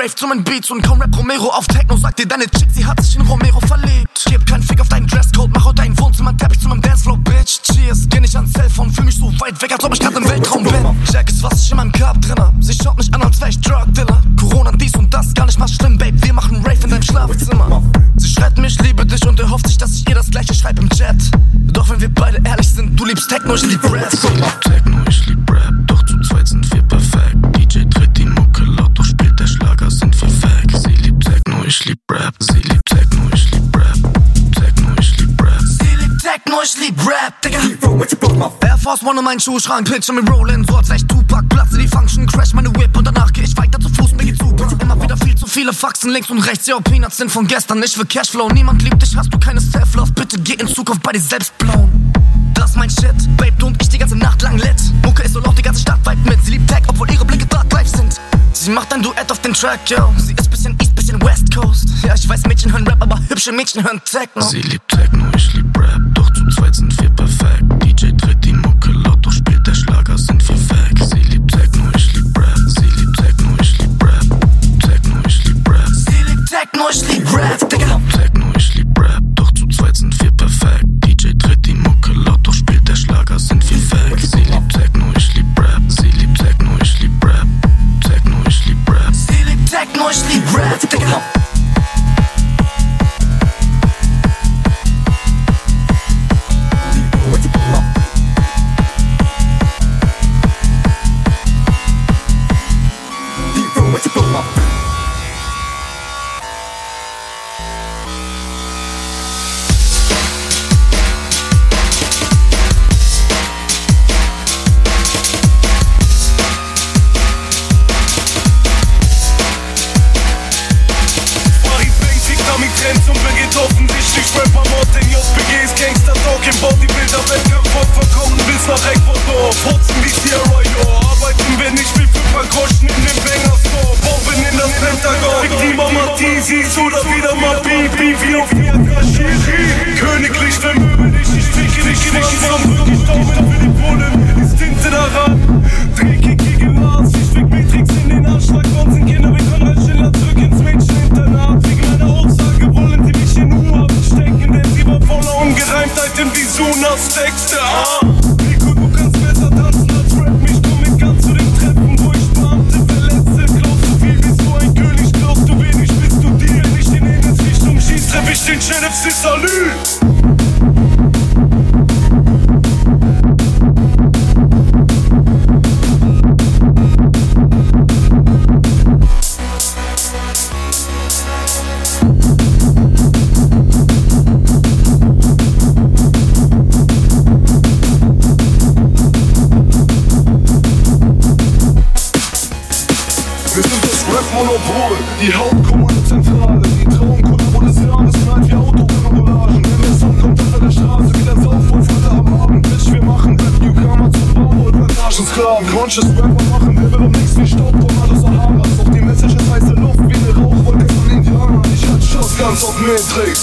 Rave zu meinen Beats und kaum Rap Romero auf Force One in meinen Schuhschrank, Pitch mit Rollin', so als echt Tupac, platze die Function, crash meine Whip und danach geh ich weiter zu Fuß, mir geht's super. Immer wieder viel zu viele Faxen links und rechts, ja, Peanuts sind von gestern, ich will Cashflow. Niemand liebt dich, hast du keine Self-Love, bitte geh in Zukunft bei dir selbst blauen. Das ist mein Shit, Babe, du und ich die ganze Nacht lang lit. Mucke ist so laut, die ganze Stadt weit mit, sie liebt Tag, obwohl ihre Blicke dark live sind. Sie macht ein Duett auf den Track, yo, sie ist bisschen East, bisschen West Coast. Ja, ich weiß, Mädchen hören Rap, aber hübsche Mädchen hören Techno. Sie liebt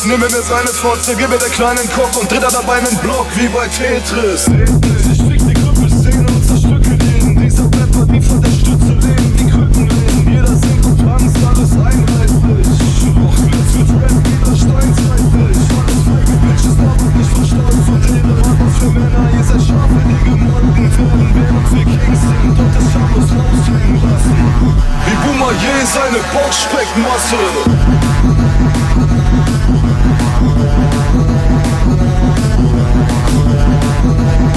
Nimm mir seine Fotze, gib mir den kleinen Kopf und dritter dabei einen Block wie bei Tetris. Ich fick die Krüppelszene und zerstücke den. Dieser Rapper, die von der Stütze leben, die Krücken reden. Jeder singt und tanzt, alles einheitlich. Doch Blitz wird Rap, jeder steinzeitlich. Alles feige Bitches, aber nicht verstanden von denen. Aber für Männer, ihr seid scharf, wenn ihr gemolken werden. Während wir Kings sind und das schamlos raushängen lassen. Wie Boomer je seine Bauchspeckmasse. Thank you.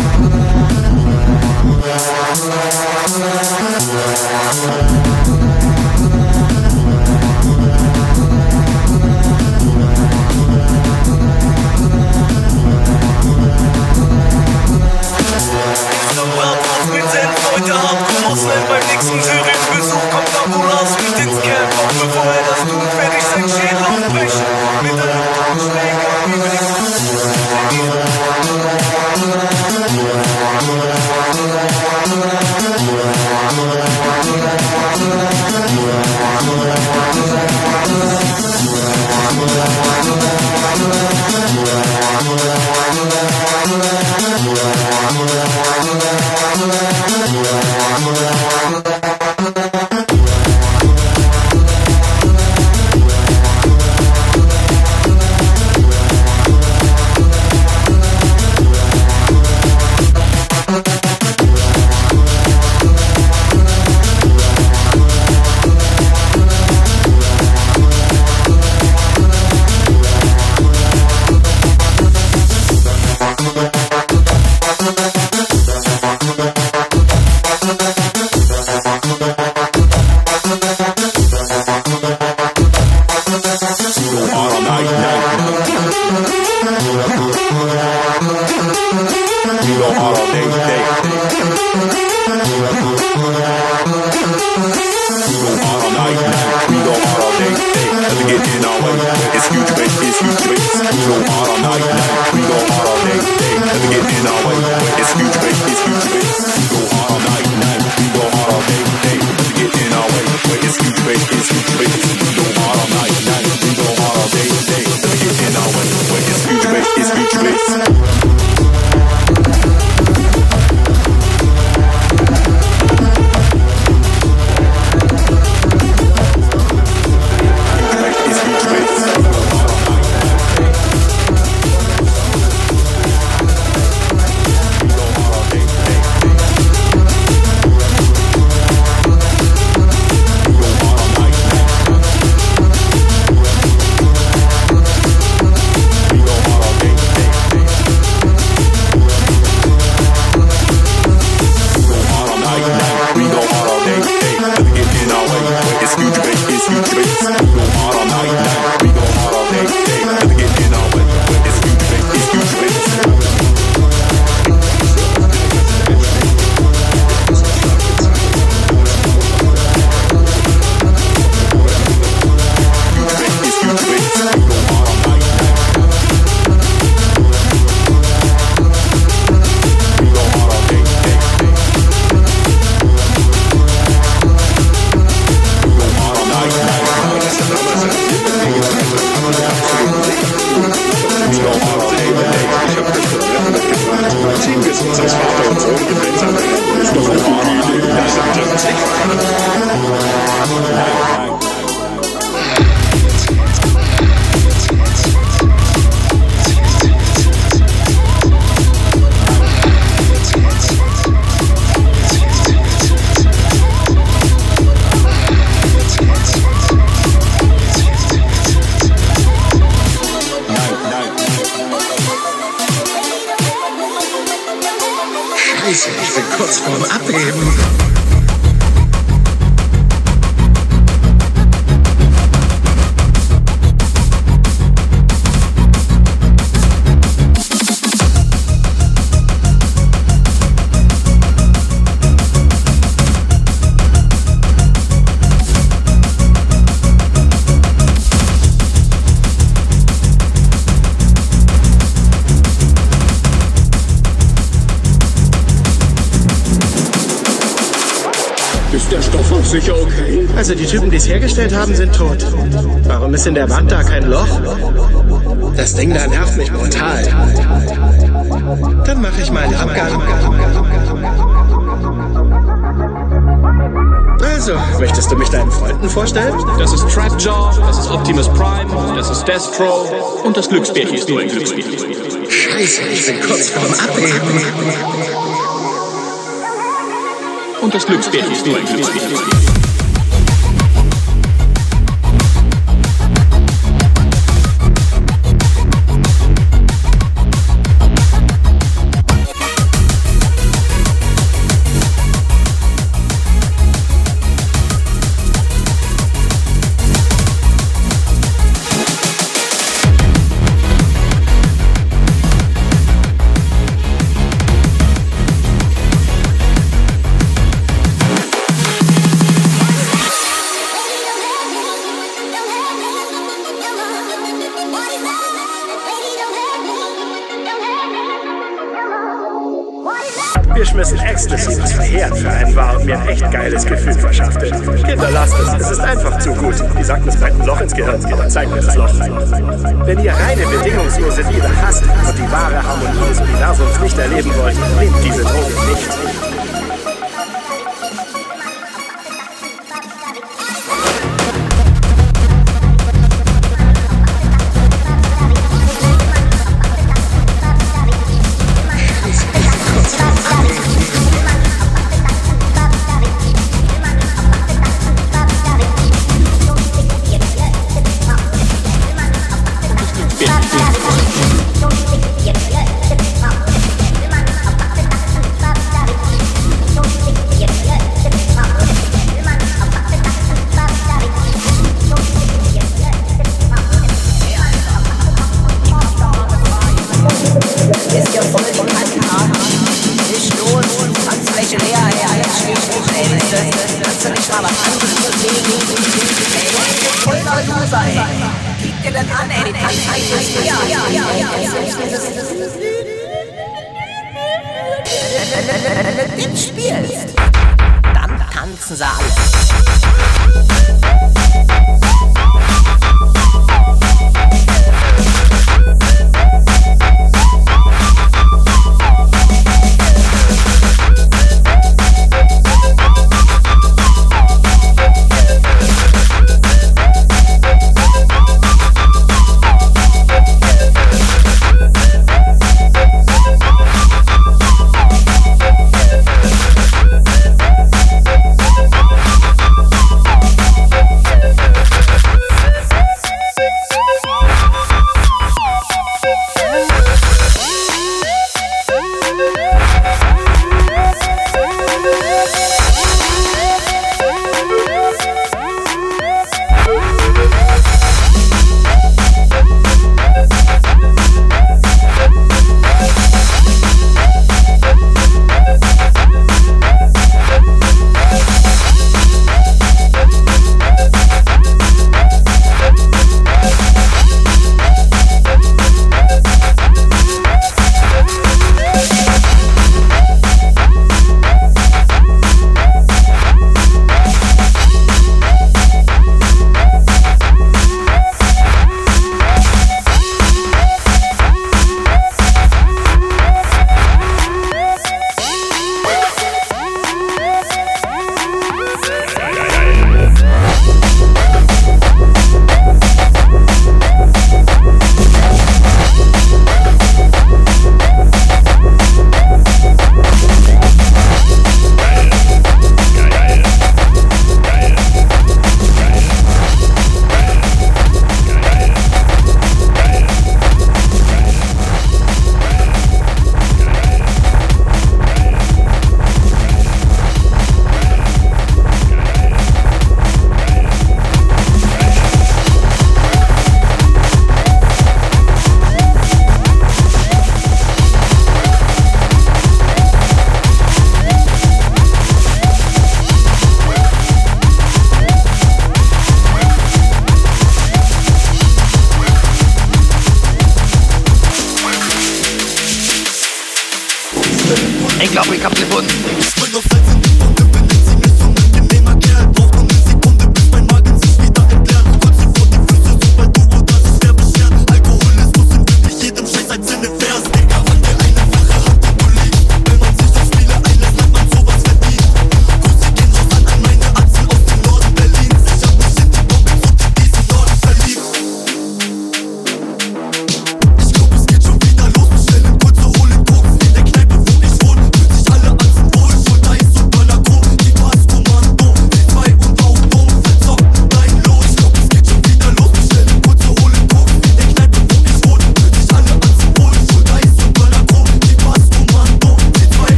hergestellt haben, sind tot. Warum ist in der Wand da kein Loch? Das Ding da nervt mich brutal. Dann mache ich mal einen Abgang. Also, möchtest du mich deinen Freunden vorstellen? Das ist Trapjaw, das ist Optimus Prime, das ist Destro und das Glücksbärchen ist nur ein Glücksbärchen. Scheiße, ich bin kurz vorm Ableben. Und das Glücksbärchen ist nur ein Glücksbärchen.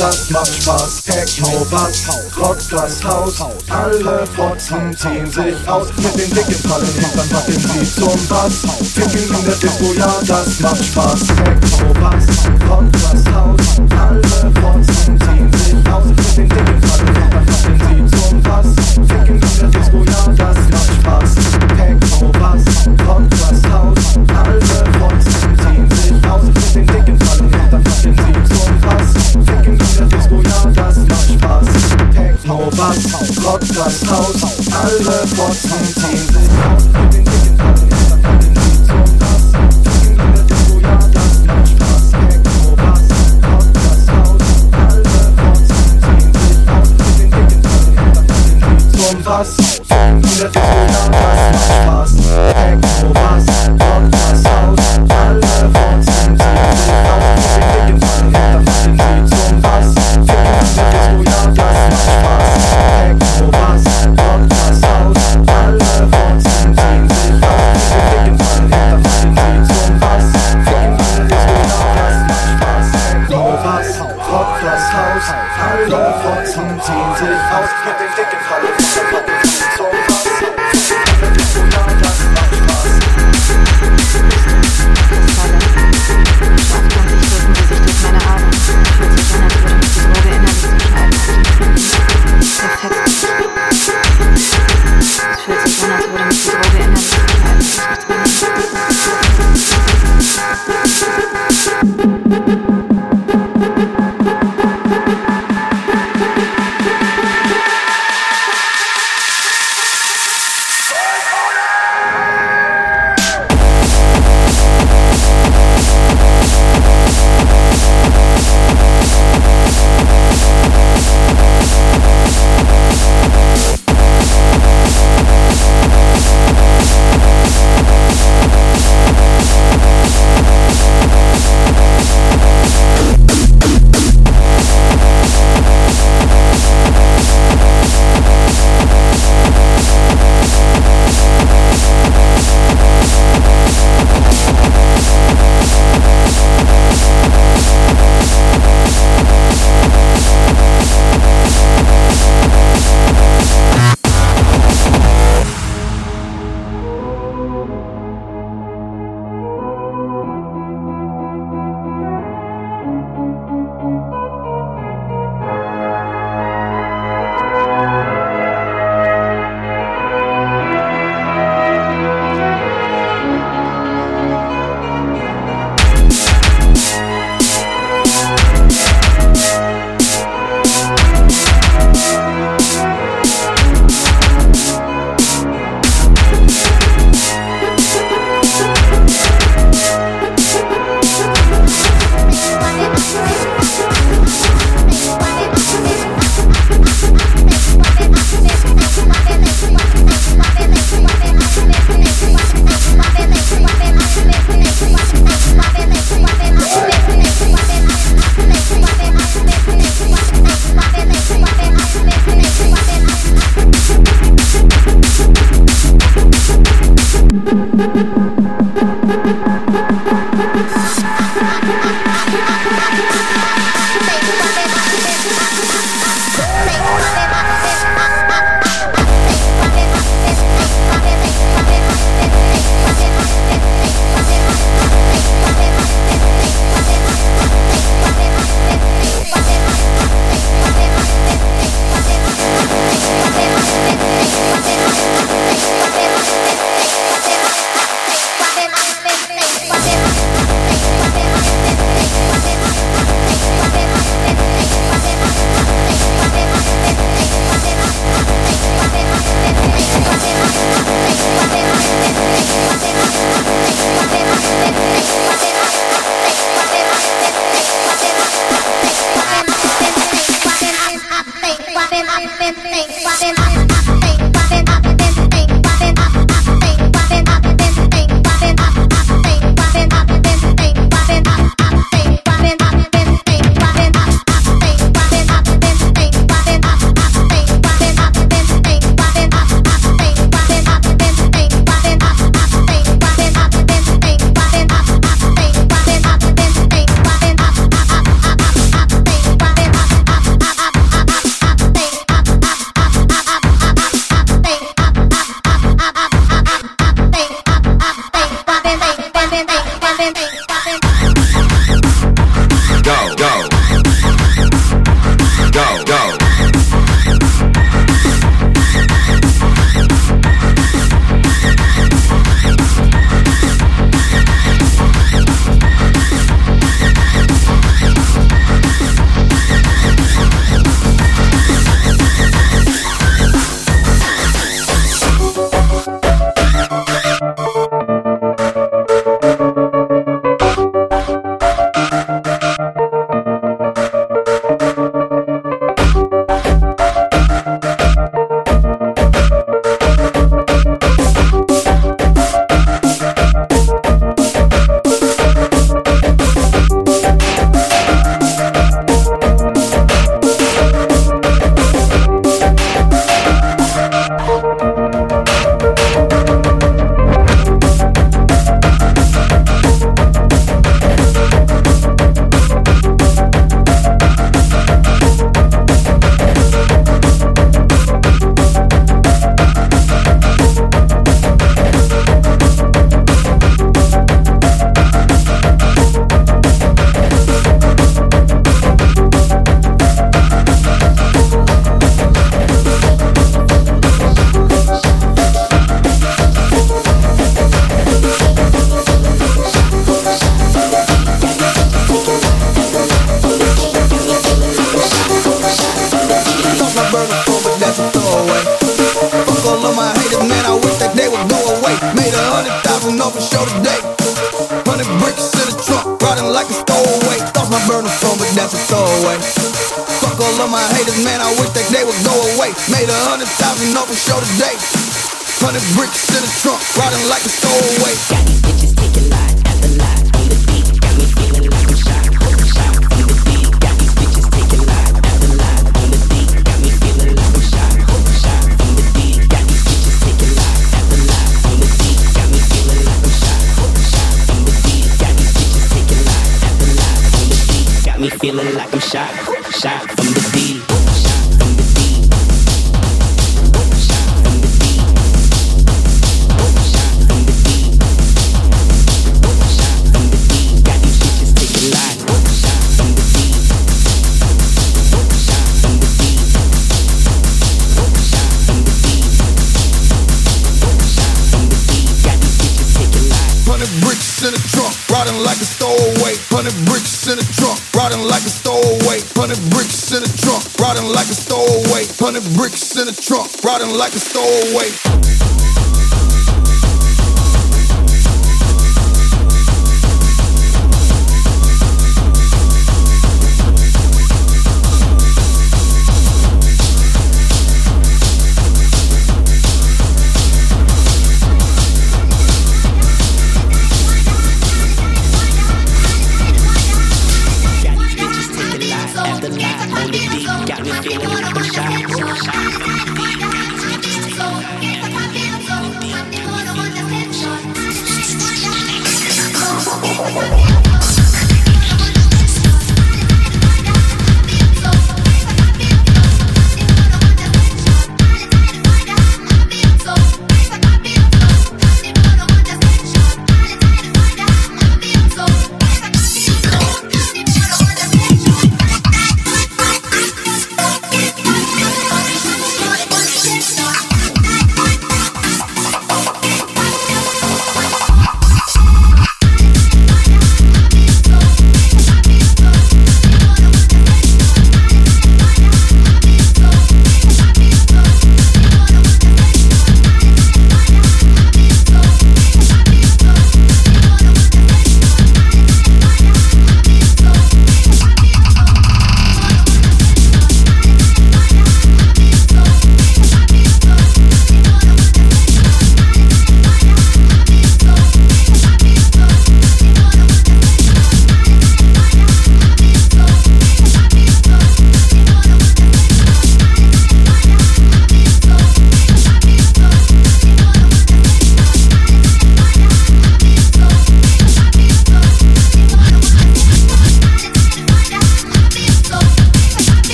Das macht Spaß. Techno, Bass, rockt das Haus. Alle Fotzen ziehen sich aus. Mit den dicken Fallen dann machen sie zum Bass. Ficken in der Disco, ja, das macht Spaß. Techno, Bass, rockt das Haus. Alle Fotzen ziehen sich aus. Mit den dicken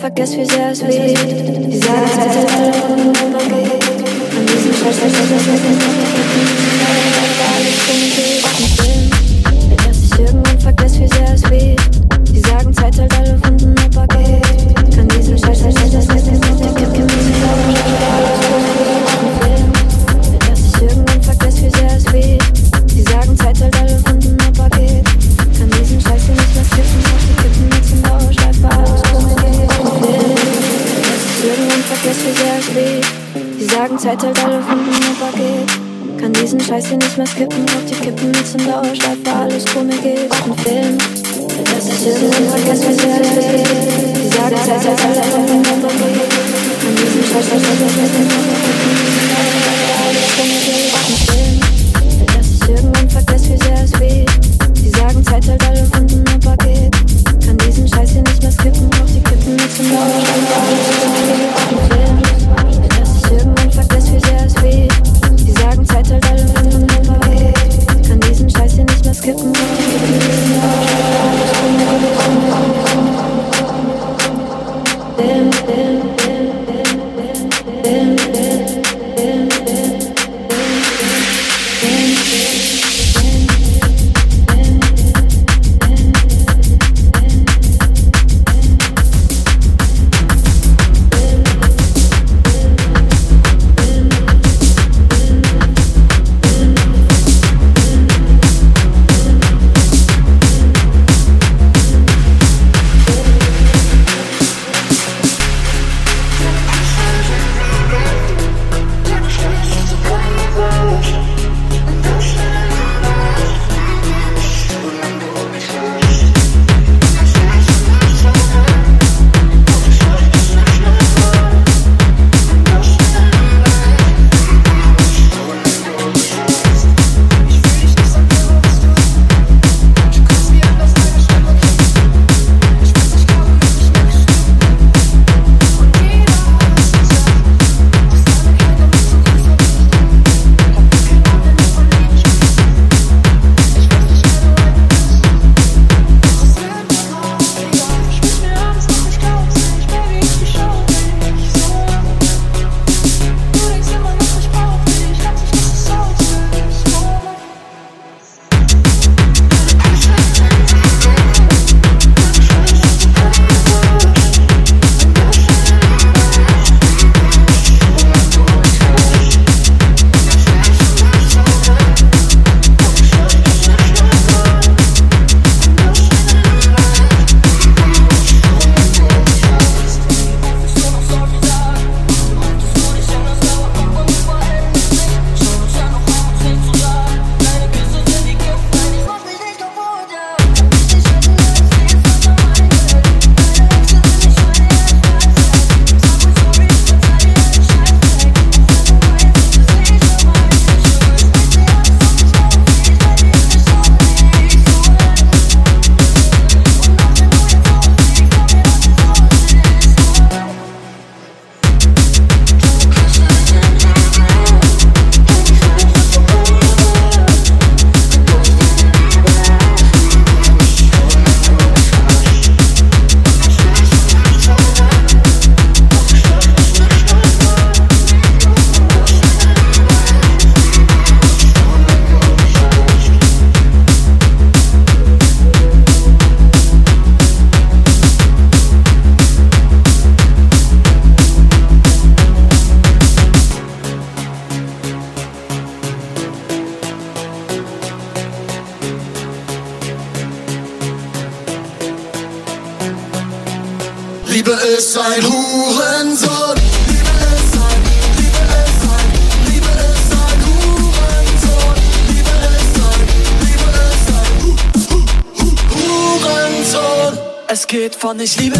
vergesse, wie sehr es weht. Die sagen, diesem Scheiß, Scheiß, Scheiß, Scheiß, Dass ich irgendwann vergesse, wie sehr es weht. Die sagen, Zeit hält alle Zeit hält alle Wunden, aber geht. Kann diesen Scheiß hier nicht mehr skippen, auf die Kippen mit zum Dauerschleife, alles komisch geht. Ein Film. Dass ich irgendwann vergesse, wie sehr weht. Die sagen, Zeit hält alle Wunden, aber geht. Kann diesen Scheiß, Scheiß, Scheiß, Scheiß, Scheiß, alles komisch geht. Ein Film. Dass ich irgendwann vergesse, wie sehr es weht. Die sagen, Zeit hält alle Wunden, aber geht. Kann diesen Scheiß hier nicht mehr skippen, auf die Kippen mit zum Dauerschleife, alles komisch geht. Hier nicht ich liebe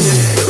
Yeah.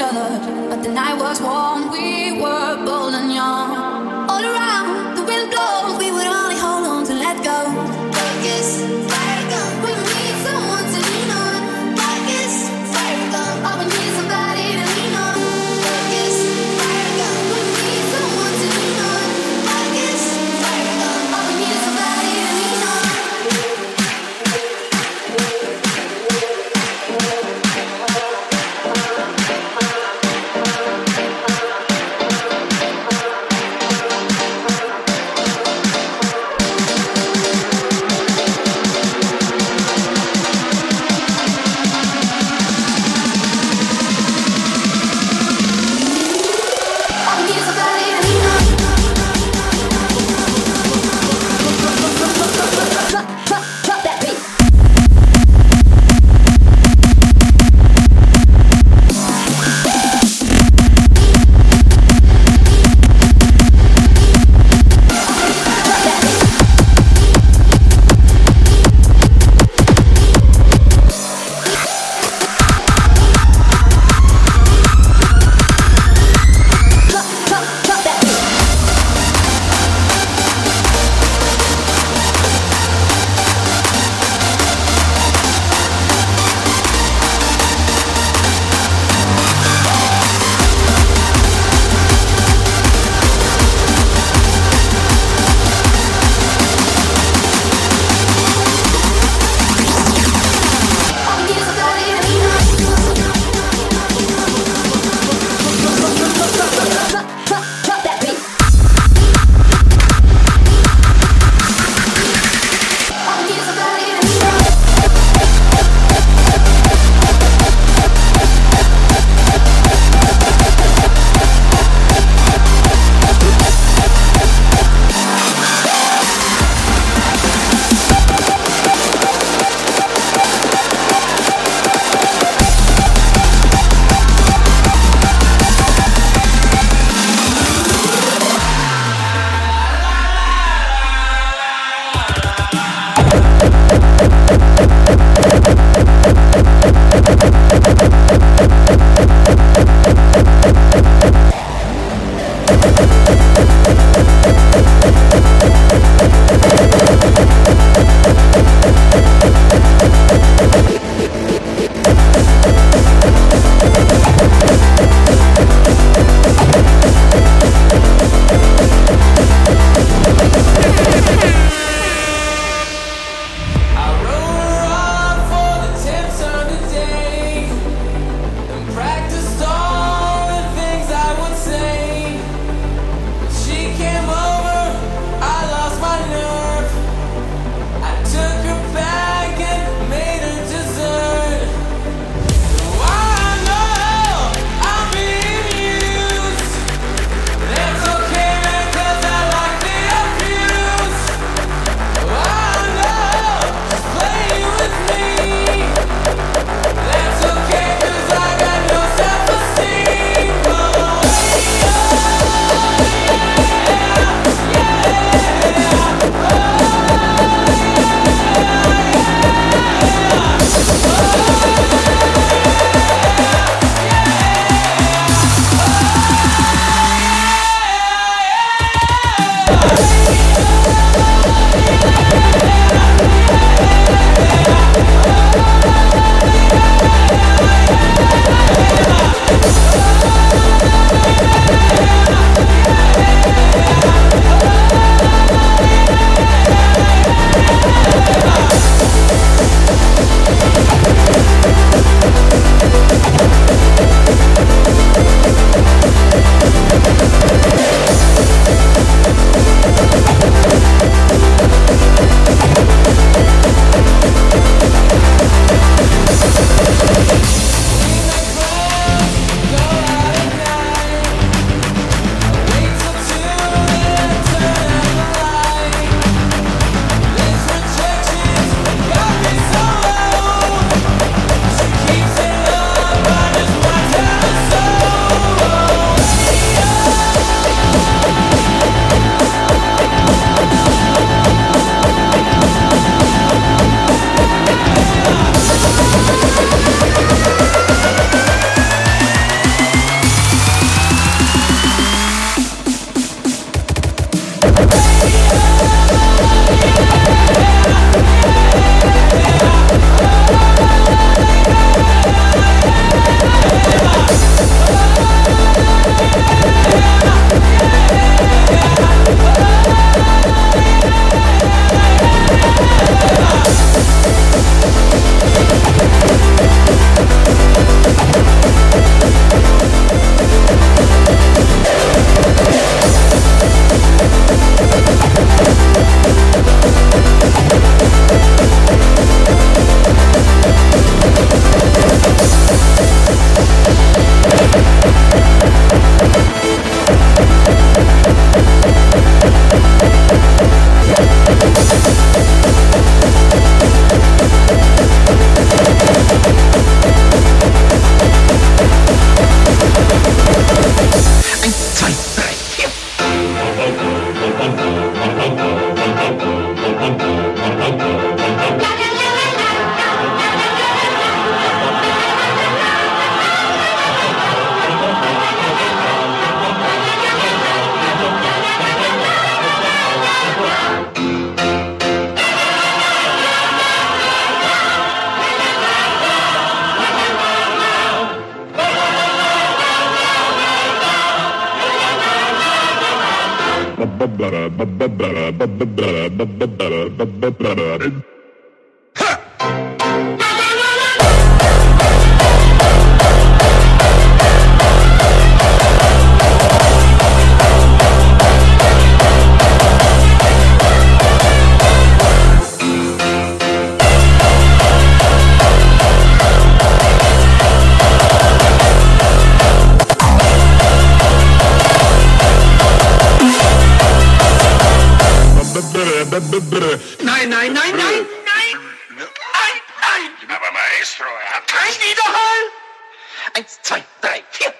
Other. But the night was warm, we were ba ba ba Nein, nein, nein, nein, nein, nein, nein. Aber Maestro, er hat kein Widerhall. Eins, zwei, drei, vier.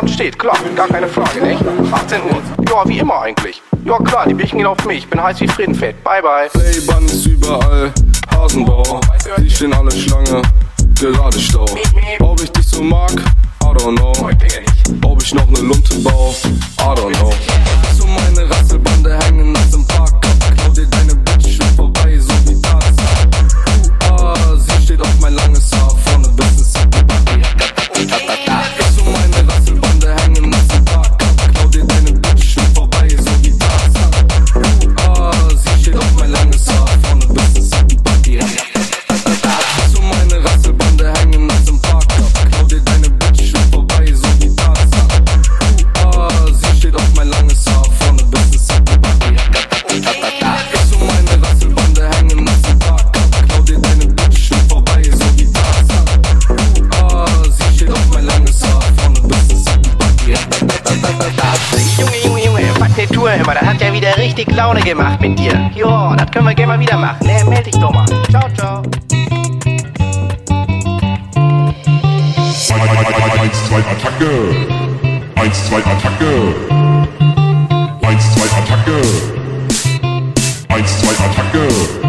Tat steht, klar, gar keine Frage, nicht? 18 Uhr. Ja, wie immer eigentlich. Ja klar, die Bierchen gehen auf mich, bin heiß wie Friedenfeld, Bye bye. Playband ist überall, Hasenbauer, die stehen alle Schlange, gerade Stau. Ob ich dich so mag, I don't know. Ob ich noch ne Lunte baue, I don't know. richtig Laune gemacht mit dir. Jo, das können wir gerne mal wieder machen. Ne, melde dich doch mal. Ciao, ciao. 1, 2, Attacke! 1, 2, Attacke! 1, 2, Attacke! 1, 2, Attacke!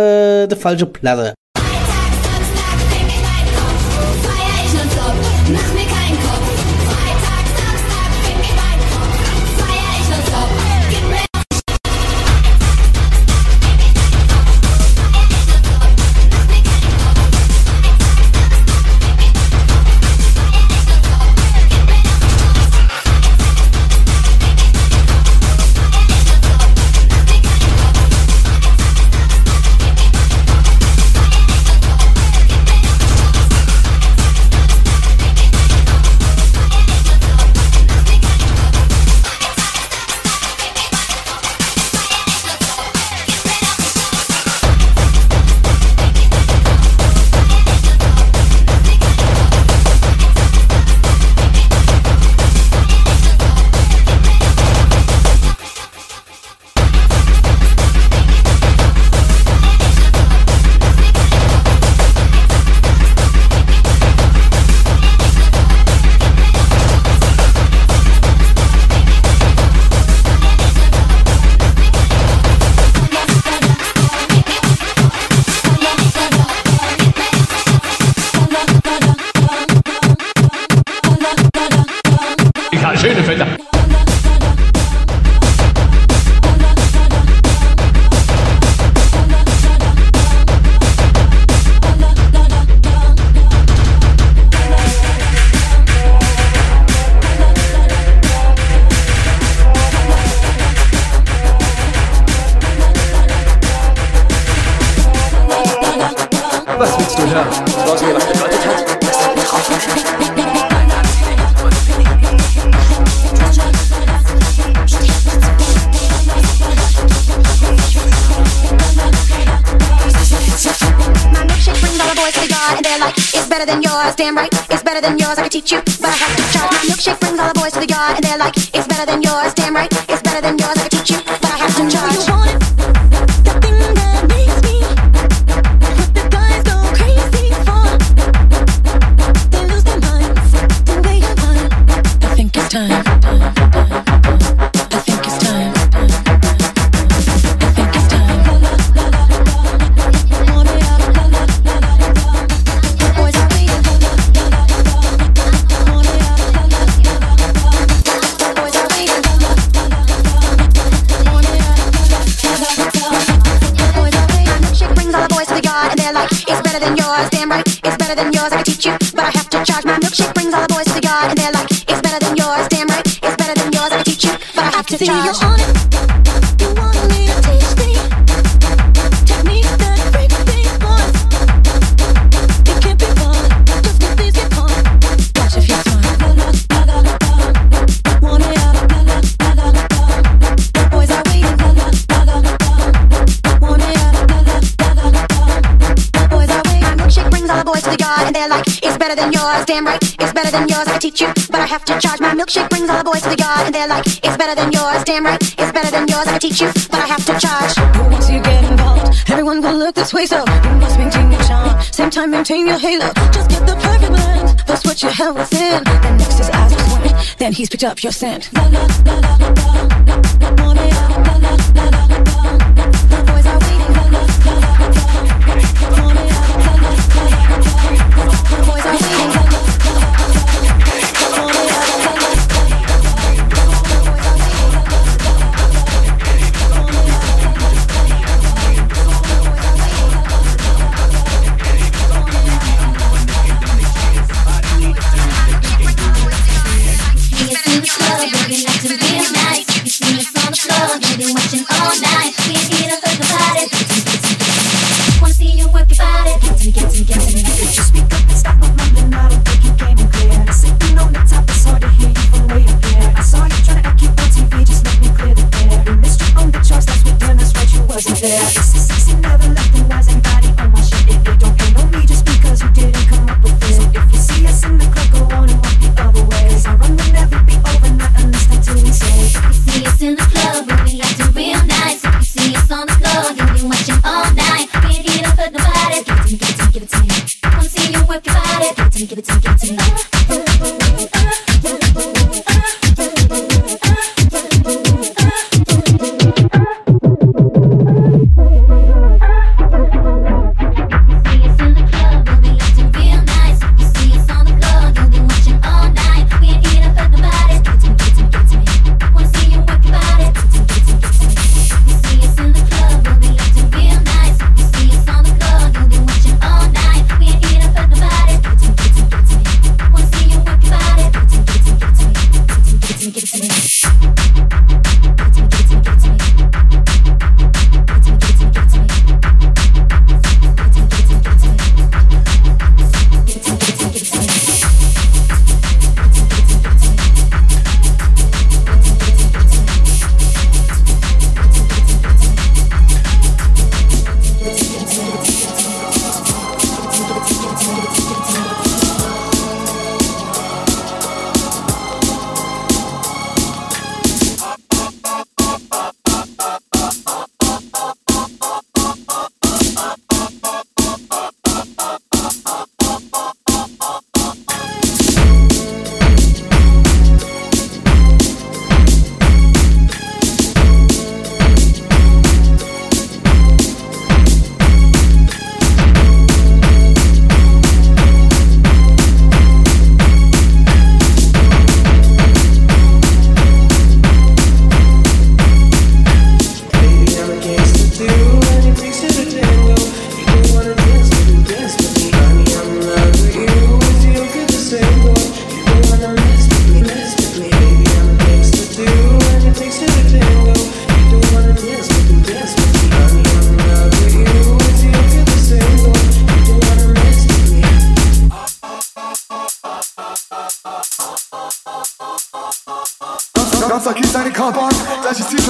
Eh, äh, der falsche Platte. yours, damn right, it's better than yours. I teach you, but I have to charge. My milkshake brings all the boys to the yard, and they're like, it's better than yours, damn right, it's better than yours. I teach you, but I have to charge. But once you get involved, everyone will look this way, so you must maintain your charm. Same time, maintain your halo. Just get the perfect blend, That's what you have within. Then next is Isaac's warning, then he's picked up your scent. La la la la la la la la la la la la la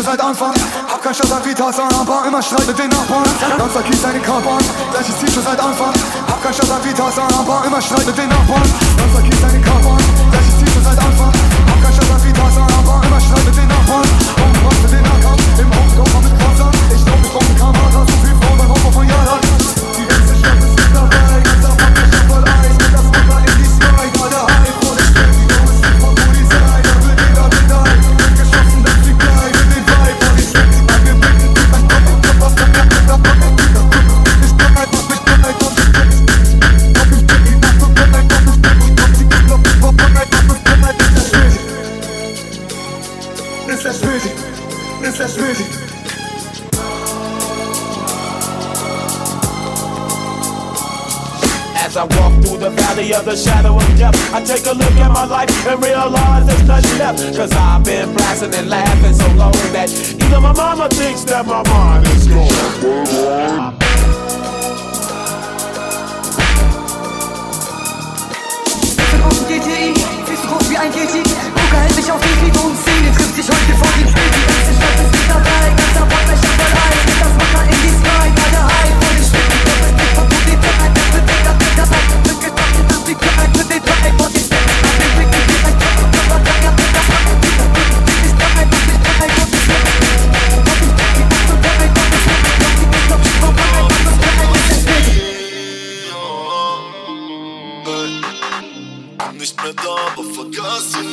schon seit Anfang. Hab kein Stress an Ritas an Immer Streit mit den Nachbarn. Ganzer Kies deine Kampern Gleiches Ziel schon seit Anfang. Hab kein Stress an Ritas an Immer Streit mit den Nachbarn. Ganzer Kies deine Kampern Gleiches Ziel schon seit Anfang. Hab kein Stress an Ritas an Immer Streit mit den Nachbarn. Und was mit den Nachbarn Im Hauptdorf mit Kraftern Ich glaub, ich brauch eine Kamera. So viel Frauen beim Opfer von Jahren Die ganze Stadt ist dabei Ganzer Fuck, ich hab voll Eis. the shadow of death. I take a look at my life and realize there's nothing left. Cause I've been blasting and laughing so long that even my mama thinks that my mind is gone. Nicht mehr da, aber vergessen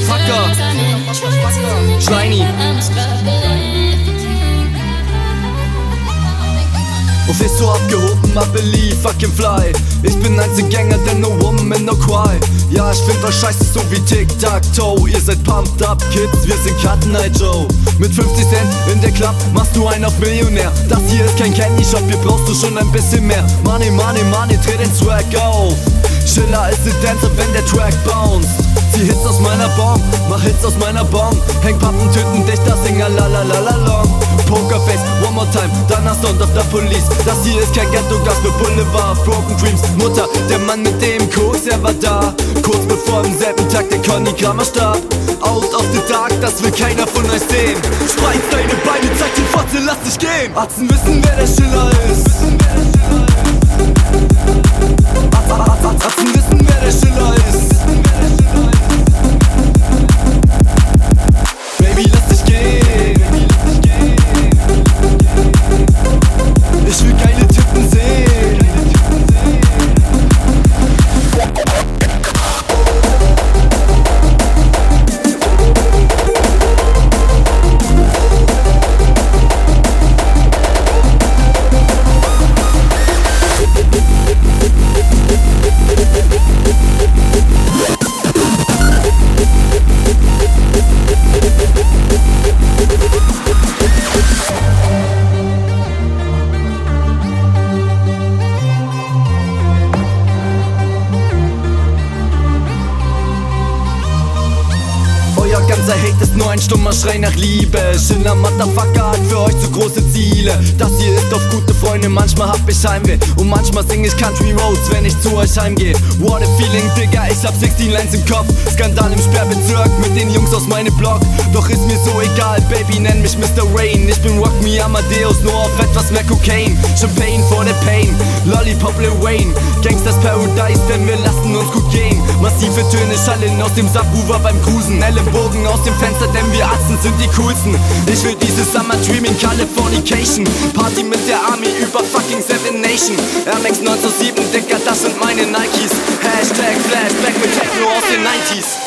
Motherfucker. Shiny. Und bist so abgehoben, I believe can fly Ich bin Einzelgänger, denn no woman, no cry. Ja, ich find euch scheiße so wie Tic-Tac-Toe. Ihr seid pumped up, Kids, wir sind Cut Night Joe. Mit 50 Cent in der Club machst du einen auf Millionär. Das hier ist kein Candy Shop, hier brauchst du schon ein bisschen mehr. Money, money, money, dreh den Swag auf Schiller ist a Dancer, wenn der Track bounce Zieh Hits aus meiner Bomb, mach Hits aus meiner Bomb. Häng Pappen, töten dich, das Singer, la Pokerface, one more time, danach Sound of the Police. Das hier ist kein Ghetto-Gas für Boulevard Broken Dreams. Mutter, der Mann mit dem Koks, er war da. Kurz bevor am selben Tag der Conny Kramer starb. Out of the dark, das will keiner von euch sehen. Spreiz deine Beine, zeig die Fotze, lass dich gehen. Atzen wissen, wer der Schiller ist Atzen wissen, wer der Schiller ist esto stummer Schrei nach Liebe. Schiller Motherfucker hat für euch zu große Ziele. Das hier ist auf gute Freunde, manchmal hab ich Heimweh Und manchmal sing ich Country Roads, wenn ich zu euch heimgeh. What a feeling, Digga, ich hab 16 Lines im Kopf. Skandal im Sperrbezirk mit den Jungs aus meinem Block. Doch ist mir so egal, Baby, nenn mich Mr. Rain. Ich bin Rock Me Amadeus, nur auf etwas mehr Cocaine. Champagne for the pain, Lollipop Lil Wayne. Gangsters Paradise, denn wir lassen uns gut gehen. Massive Töne schallen aus dem Subwoofer beim Cruisen. Ellenbogen aus dem Fenster, denn wir Atzen sind die coolsten. Ich will dieses Summer Dreaming Californication. Party mit der Army über fucking Seven Nation. Air Max 907, Dicker, das sind meine Nikes. Hashtag Flashback mit Techno aus den 90s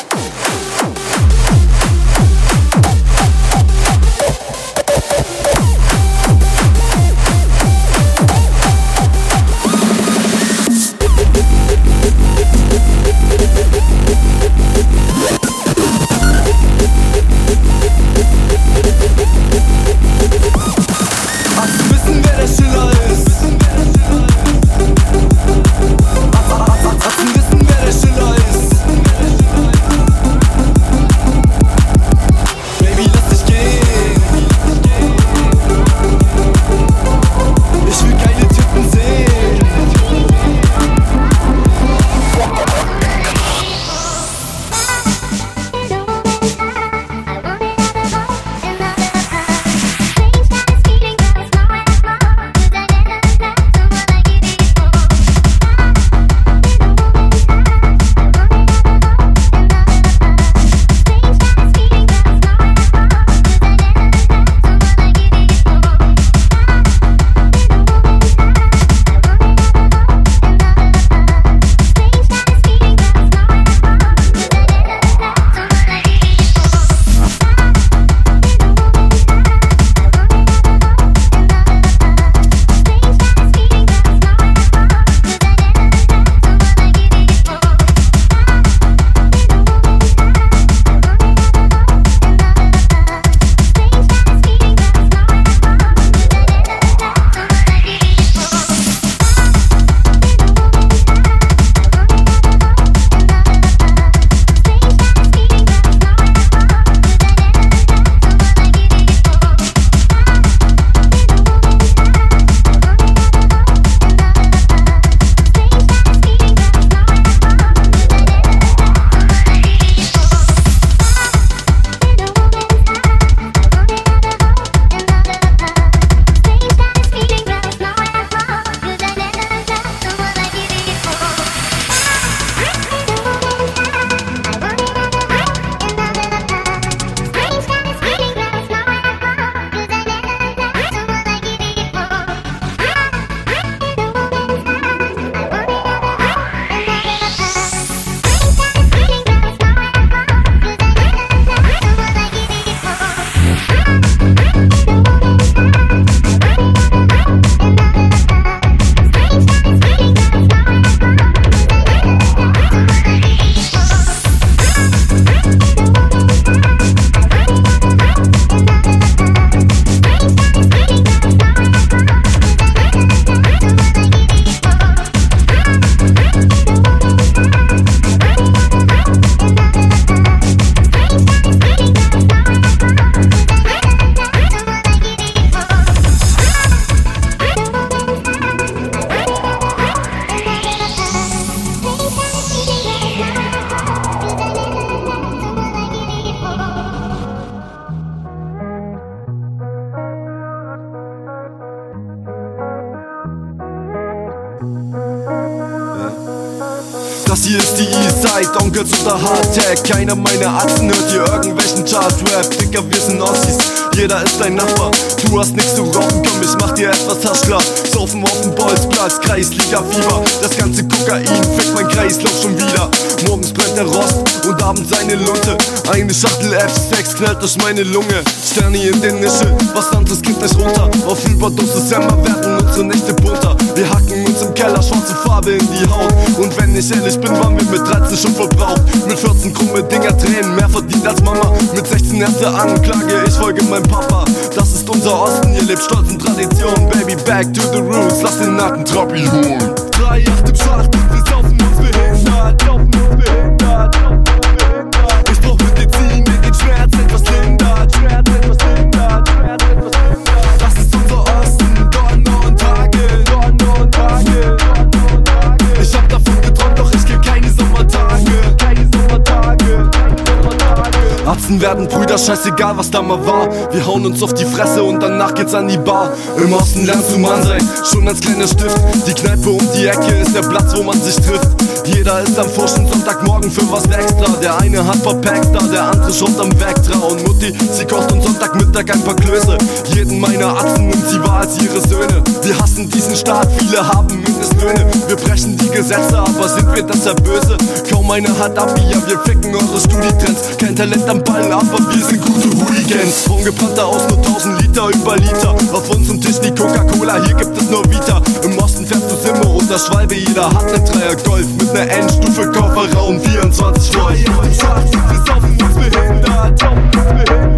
meine Lunte Eine Schachtel F6 knallt durch meine Lunge. Sterne in den Nische, was anderes gibt nicht runter Auf Überdosis Emma werden unsere Nächte bunter. Wir hacken uns im Keller, schwarze Farbe in die Haut. Und wenn ich ehrlich bin, waren wir mit 13 schon verbraucht. Mit 14 krumme Dinger, Tränen, mehr verdient als Mama. Mit 16 erste Anklage, ich folge meinem Papa. Das ist unser Osten, ihr lebt stolz in Tradition. Baby, back to the roots, lass den Nacken Trabi holen. Drei auf dem Schacht werden Bruder, scheißegal, was da mal war. Wir hauen uns auf die Fresse und danach geht's an die Bar. Im Osten lernst du Mann sein, schon als kleiner Stift. Die Kneipe um die Ecke ist der Platz, wo man sich trifft. Jeder ist am Forschen Sonntagmorgen für was extra. Der eine hat verpackt da, der andere schon am Vectra. Und Mutti, sie kocht am Sonntagmittag ein paar Klöße. Jeden meiner Atzen und sie war als ihre Söhne. Wir hassen diesen Staat, viele haben Mindestlöhne. Wir brechen die Gesetze, aber sind wir deshalb böse? Kaum einer hat Abi, ja, wir ficken eure Studietrends. Kein Talent am Ball, aber wir wir sind gute Hooligans. Rumgepanther aus nur 1000 Liter über Liter. Auf unserem Tisch die Coca-Cola, hier gibt es nur Vita. Im Osten fährst du Simmer und der Schwalbe, jeder hat ne Dreier Golf. Mit ner Endstufe Kofferraum 24 Volt. Wir saufen uns behindert, Tom behindert.